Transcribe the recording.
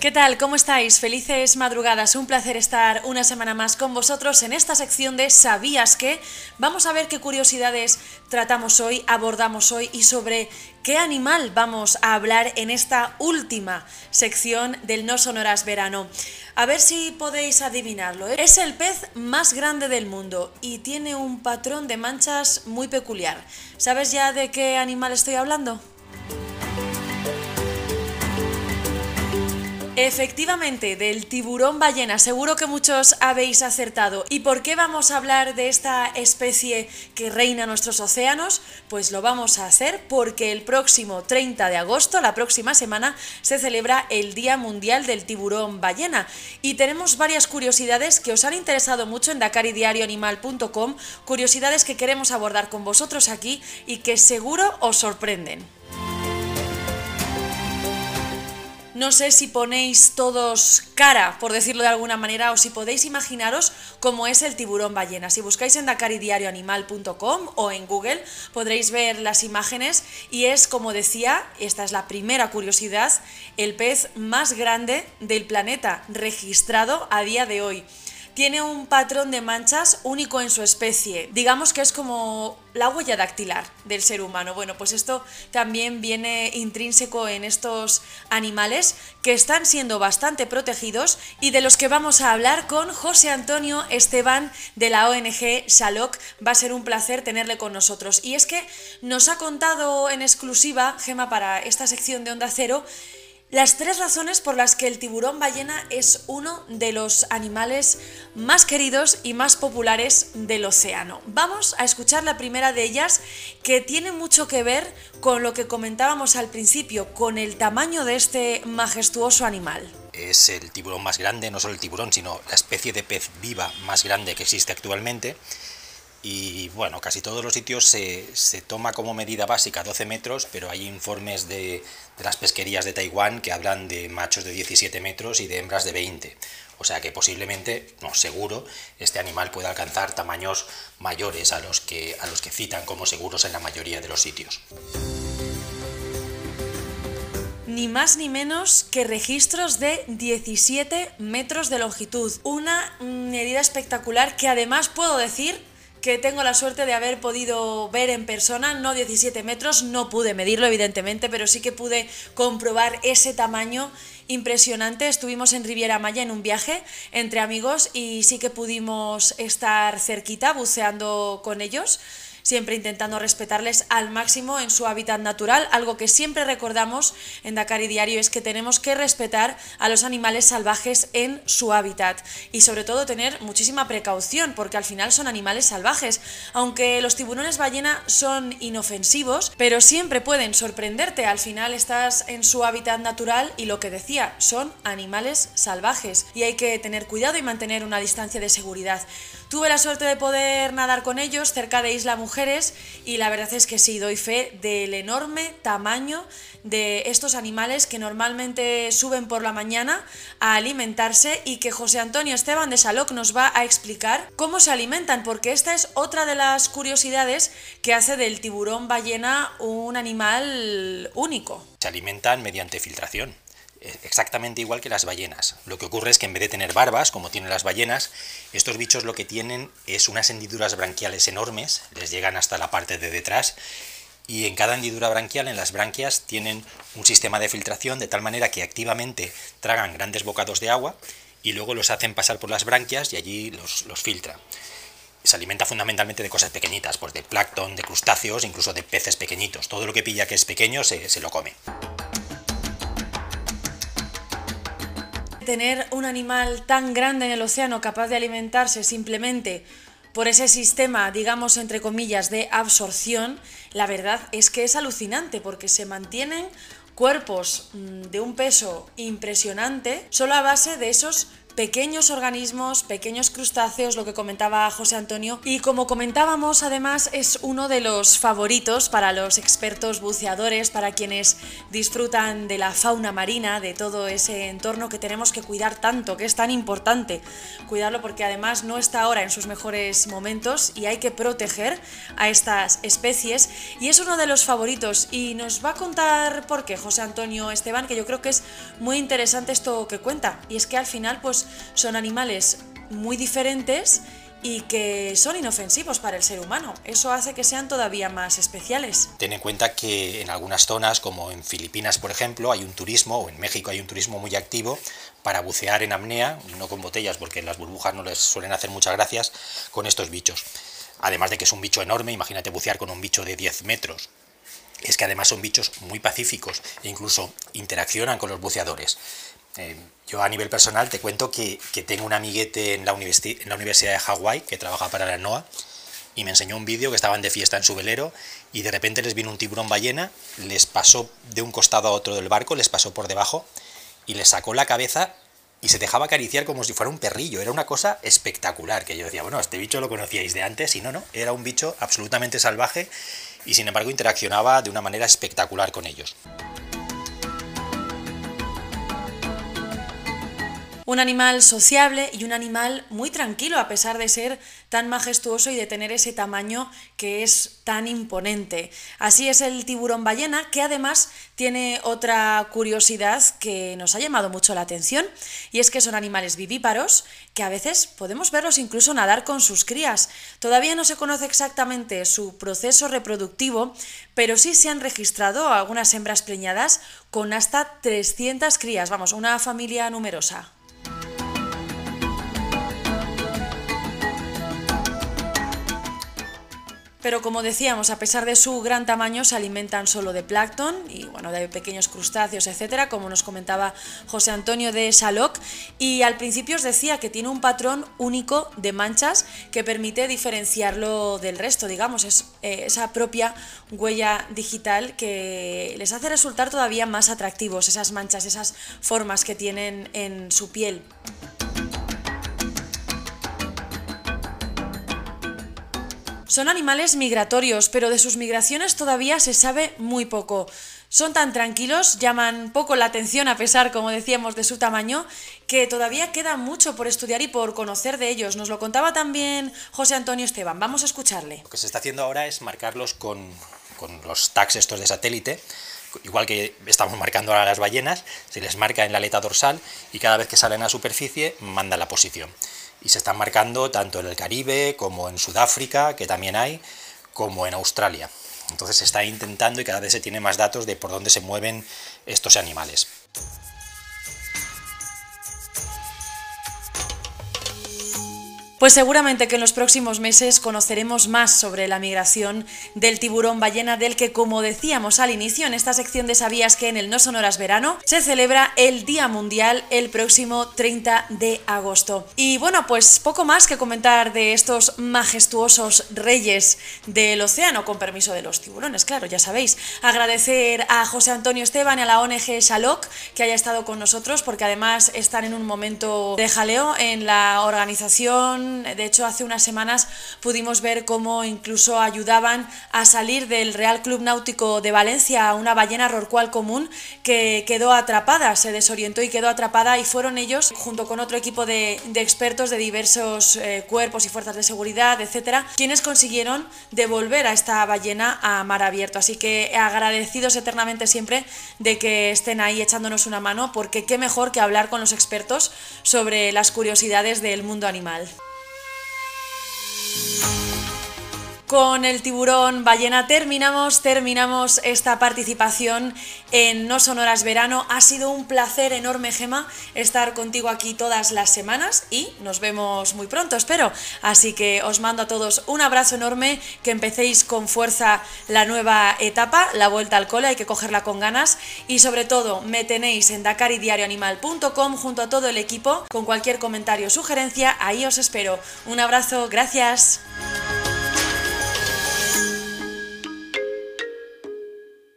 ¿Qué tal? ¿Cómo estáis? Felices madrugadas. Un placer estar una semana más con vosotros en esta sección de ¿Sabías qué? Vamos a ver qué curiosidades tratamos hoy, abordamos hoy y sobre qué animal vamos a hablar en esta última sección del No Sonoras Verano. A ver si podéis adivinarlo. ¿eh? Es el pez más grande del mundo y tiene un patrón de manchas muy peculiar. ¿Sabes ya de qué animal estoy hablando? Efectivamente, del tiburón ballena, seguro que muchos habéis acertado. ¿Y por qué vamos a hablar de esta especie que reina nuestros océanos? Pues lo vamos a hacer porque el próximo 30 de agosto, la próxima semana, se celebra el Día Mundial del Tiburón Ballena. Y tenemos varias curiosidades que os han interesado mucho en dakaridiarioanimal.com, curiosidades que queremos abordar con vosotros aquí y que seguro os sorprenden. No sé si ponéis todos cara, por decirlo de alguna manera, o si podéis imaginaros cómo es el tiburón ballena. Si buscáis en dakaridiarioanimal.com o en Google podréis ver las imágenes y es, como decía, esta es la primera curiosidad, el pez más grande del planeta registrado a día de hoy tiene un patrón de manchas único en su especie. Digamos que es como la huella dactilar del ser humano. Bueno, pues esto también viene intrínseco en estos animales que están siendo bastante protegidos y de los que vamos a hablar con José Antonio Esteban de la ONG Shalok. Va a ser un placer tenerle con nosotros. Y es que nos ha contado en exclusiva, Gema, para esta sección de Onda Cero, las tres razones por las que el tiburón ballena es uno de los animales más queridos y más populares del océano. Vamos a escuchar la primera de ellas que tiene mucho que ver con lo que comentábamos al principio, con el tamaño de este majestuoso animal. Es el tiburón más grande, no solo el tiburón, sino la especie de pez viva más grande que existe actualmente y bueno, casi todos los sitios se, toma como medida básica 12 metros, pero hay informes de, de, las pesquerías de Taiwán que hablan de machos de 17 metros y de hembras de 20. O sea que posiblemente, no seguro, este animal pueda alcanzar tamaños mayores a los que, a los que citan como seguros en la mayoría de los sitios ni más ni menos que registros de 17 metros de longitud. Una medida espectacular que además puedo decir que tengo la suerte de haber podido ver en persona, no 17 metros, no pude medirlo evidentemente, pero sí que pude comprobar ese tamaño impresionante. Estuvimos en Riviera Maya en un viaje entre amigos y sí que pudimos estar cerquita buceando con ellos siempre intentando respetarles al máximo en su hábitat natural. Algo que siempre recordamos en Dakar y Diario es que tenemos que respetar a los animales salvajes en su hábitat y sobre todo tener muchísima precaución porque al final son animales salvajes. Aunque los tiburones ballena son inofensivos, pero siempre pueden sorprenderte. Al final estás en su hábitat natural y lo que decía, son animales salvajes y hay que tener cuidado y mantener una distancia de seguridad. Tuve la suerte de poder nadar con ellos cerca de Isla Mujeres y la verdad es que sí, doy fe del enorme tamaño de estos animales que normalmente suben por la mañana a alimentarse y que José Antonio Esteban de Saloc nos va a explicar cómo se alimentan, porque esta es otra de las curiosidades que hace del tiburón ballena un animal único. Se alimentan mediante filtración exactamente igual que las ballenas. Lo que ocurre es que en vez de tener barbas, como tienen las ballenas, estos bichos lo que tienen es unas hendiduras branquiales enormes, les llegan hasta la parte de detrás, y en cada hendidura branquial, en las branquias, tienen un sistema de filtración de tal manera que activamente tragan grandes bocados de agua y luego los hacen pasar por las branquias y allí los, filtra. Se alimenta fundamentalmente de cosas pequeñitas, pues de plancton, de crustáceos, incluso de peces pequeñitos. Todo lo que pilla que es pequeño se lo come. Tener un animal tan grande en el océano capaz de alimentarse simplemente por ese sistema, digamos, entre comillas, de absorción, la verdad es que es alucinante porque se mantienen cuerpos mm, de un peso impresionante solo a base de esos pequeños organismos, pequeños crustáceos, lo que comentaba José Antonio. Y como comentábamos, además es uno de los favoritos para los expertos buceadores, para quienes disfrutan de la fauna marina, de todo ese entorno que tenemos que cuidar tanto, que es tan importante cuidarlo porque además no está ahora en sus mejores momentos y hay que proteger a estas especies. Y es uno de los favoritos y nos va a contar por qué José Antonio Esteban, que yo creo que es muy interesante esto que cuenta. Y es que al final pues son animales muy diferentes y que son inofensivos para el ser humano. Eso hace que sean todavía más especiales. Ten en cuenta que en algunas zonas, como en Filipinas, por ejemplo, hay un turismo, o en México hay un turismo muy activo para bucear en apnea, no con botellas porque las burbujas no les suelen hacer muchas gracias, con estos bichos. Además de que es un bicho enorme, imagínate bucear con un bicho de 10 metros. Es que además son bichos muy pacíficos e incluso interaccionan con los buceadores. Eh, yo a nivel personal te cuento que, tengo un amiguete en la, Universidad de Hawái que trabaja para la NOAA y me enseñó un vídeo que estaban de fiesta en su velero y de repente les vino un tiburón ballena, les pasó de un costado a otro del barco, les pasó por debajo y les sacó la cabeza y se dejaba acariciar como si fuera un perrillo. Era una cosa espectacular que yo decía, bueno, este bicho lo conocíais de antes y no, no, era un bicho absolutamente salvaje y sin embargo interaccionaba de una manera espectacular con ellos. Un animal sociable y un animal muy tranquilo a pesar de ser tan majestuoso y de tener ese tamaño que es tan imponente. Así es el tiburón ballena, que además tiene otra curiosidad que nos ha llamado mucho la atención, y es que son animales vivíparos que a veces podemos verlos incluso nadar con sus crías. Todavía no se conoce exactamente su proceso reproductivo, pero sí se han registrado algunas hembras preñadas con hasta 300 crías, vamos, una familia numerosa. Pero como decíamos, a pesar de su gran tamaño, se alimentan solo de plancton y bueno, de pequeños crustáceos, etcétera, como nos comentaba José Antonio de Saloc. Y al principio os decía que tiene un patrón único de manchas que permite diferenciarlo del resto, digamos, es eh, esa propia huella digital que les hace resultar todavía más atractivos esas manchas, esas formas que tienen en su piel. Son animales migratorios, pero de sus migraciones todavía se sabe muy poco. Son tan tranquilos, llaman poco la atención a pesar, como decíamos, de su tamaño, que todavía queda mucho por estudiar y por conocer de ellos. Nos lo contaba también José Antonio Esteban. Vamos a escucharle. Lo que se está haciendo ahora es marcarlos con, con los tags estos de satélite, igual que estamos marcando ahora las ballenas, se les marca en la aleta dorsal y cada vez que salen a superficie manda la posición y se están marcando tanto en el Caribe como en Sudáfrica, que también hay, como en Australia. Entonces se está intentando y cada vez se tiene más datos de por dónde se mueven estos animales. Pues seguramente que en los próximos meses conoceremos más sobre la migración del tiburón ballena del que, como decíamos al inicio en esta sección de Sabías que en el No Sonoras Verano, se celebra el Día Mundial el próximo 30 de agosto. Y bueno, pues poco más que comentar de estos majestuosos reyes del océano, con permiso de los tiburones, claro, ya sabéis. Agradecer a José Antonio Esteban y a la ONG Shalok que haya estado con nosotros, porque además están en un momento de jaleo en la organización de hecho, hace unas semanas pudimos ver cómo incluso ayudaban a salir del Real Club Náutico de Valencia a una ballena rorcual común que quedó atrapada, se desorientó y quedó atrapada y fueron ellos, junto con otro equipo de, expertos de diversos eh, cuerpos y fuerzas de seguridad, etcétera, quienes consiguieron devolver a esta ballena a mar abierto. Así que agradecidos eternamente siempre de que estén ahí echándonos una mano, porque qué mejor que hablar con los expertos sobre las curiosidades del mundo animal. あ! Con el tiburón ballena terminamos, terminamos esta participación en No Sonoras Verano. Ha sido un placer enorme, Gema, estar contigo aquí todas las semanas y nos vemos muy pronto, espero. Así que os mando a todos un abrazo enorme, que empecéis con fuerza la nueva etapa, la vuelta al cole, hay que cogerla con ganas y sobre todo me tenéis en dakaridiarioanimal.com junto a todo el equipo con cualquier comentario o sugerencia, ahí os espero. Un abrazo, gracias.